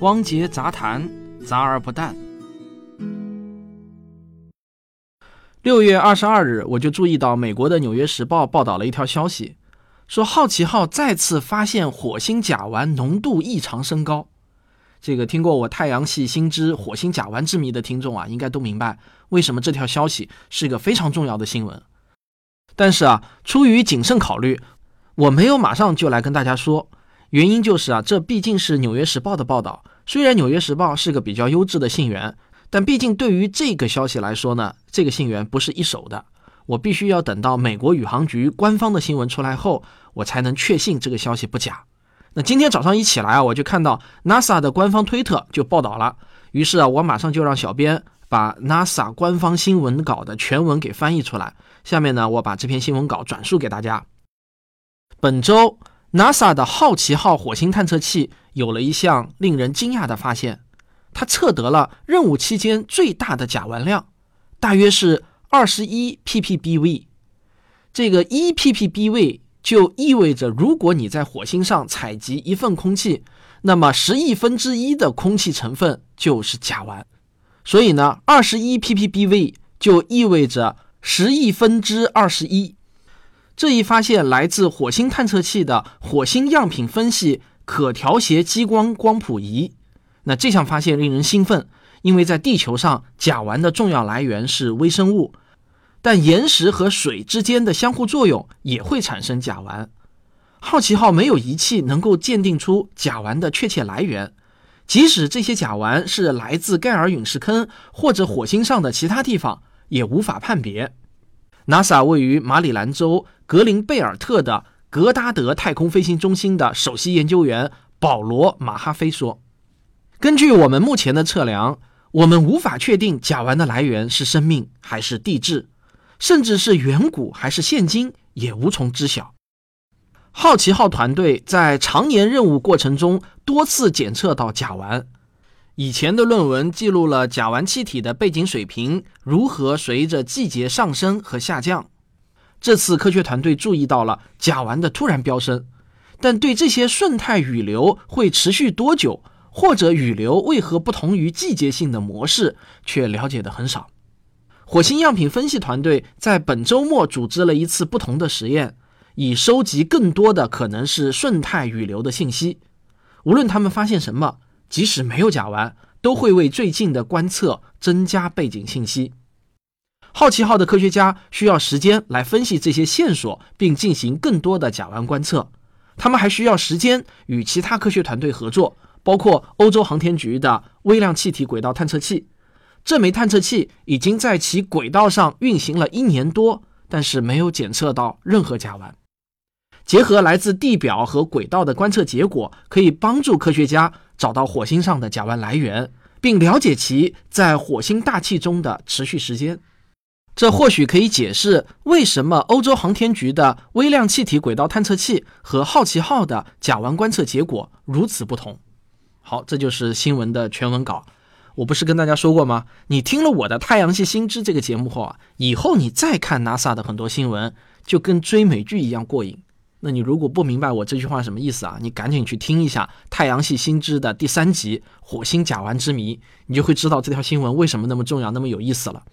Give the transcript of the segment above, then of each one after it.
汪杰杂谈，杂而不淡。六月二十二日，我就注意到美国的《纽约时报》报道了一条消息，说好奇号再次发现火星甲烷浓度异常升高。这个听过我太阳系新知火星甲烷之谜的听众啊，应该都明白为什么这条消息是一个非常重要的新闻。但是啊，出于谨慎考虑，我没有马上就来跟大家说。原因就是啊，这毕竟是《纽约时报》的报道。虽然《纽约时报》是个比较优质的信源，但毕竟对于这个消息来说呢，这个信源不是一手的。我必须要等到美国宇航局官方的新闻出来后，我才能确信这个消息不假。那今天早上一起来啊，我就看到 NASA 的官方推特就报道了。于是啊，我马上就让小编把 NASA 官方新闻稿的全文给翻译出来。下面呢，我把这篇新闻稿转述给大家。本周。NASA 的好奇号火星探测器有了一项令人惊讶的发现，它测得了任务期间最大的甲烷量，大约是二十一 ppbv。这个一 ppbv 就意味着，如果你在火星上采集一份空气，那么十亿分之一的空气成分就是甲烷。所以呢，二十一 ppbv 就意味着十亿分之二十一。这一发现来自火星探测器的火星样品分析可调谐激光光谱仪。那这项发现令人兴奋，因为在地球上，甲烷的重要来源是微生物，但岩石和水之间的相互作用也会产生甲烷。好奇号没有仪器能够鉴定出甲烷的确切来源，即使这些甲烷是来自盖尔陨石坑或者火星上的其他地方，也无法判别。NASA 位于马里兰州格林贝尔特的格达德太空飞行中心的首席研究员保罗·马哈菲说：“根据我们目前的测量，我们无法确定甲烷的来源是生命还是地质，甚至是远古还是现今也无从知晓。”好奇号团队在常年任务过程中多次检测到甲烷。以前的论文记录了甲烷气体的背景水平如何随着季节上升和下降。这次科学团队注意到了甲烷的突然飙升，但对这些顺态雨流会持续多久，或者雨流为何不同于季节性的模式，却了解的很少。火星样品分析团队在本周末组织了一次不同的实验，以收集更多的可能是顺态雨流的信息。无论他们发现什么。即使没有甲烷，都会为最近的观测增加背景信息。好奇号的科学家需要时间来分析这些线索，并进行更多的甲烷观测。他们还需要时间与其他科学团队合作，包括欧洲航天局的微量气体轨道探测器。这枚探测器已经在其轨道上运行了一年多，但是没有检测到任何甲烷。结合来自地表和轨道的观测结果，可以帮助科学家。找到火星上的甲烷来源，并了解其在火星大气中的持续时间，这或许可以解释为什么欧洲航天局的微量气体轨道探测器和好奇号的甲烷观测结果如此不同。好，这就是新闻的全文稿。我不是跟大家说过吗？你听了我的《太阳系新知》这个节目后啊，以后你再看 NASA 的很多新闻，就跟追美剧一样过瘾。那你如果不明白我这句话什么意思啊？你赶紧去听一下《太阳系新知》的第三集《火星甲烷之谜》，你就会知道这条新闻为什么那么重要、那么有意思了。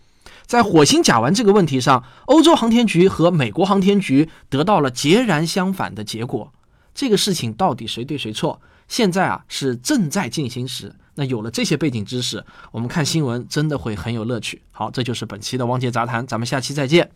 在火星甲烷这个问题上，欧洲航天局和美国航天局得到了截然相反的结果。这个事情到底谁对谁错？现在啊是正在进行时。那有了这些背景知识，我们看新闻真的会很有乐趣。好，这就是本期的汪杰杂谈，咱们下期再见。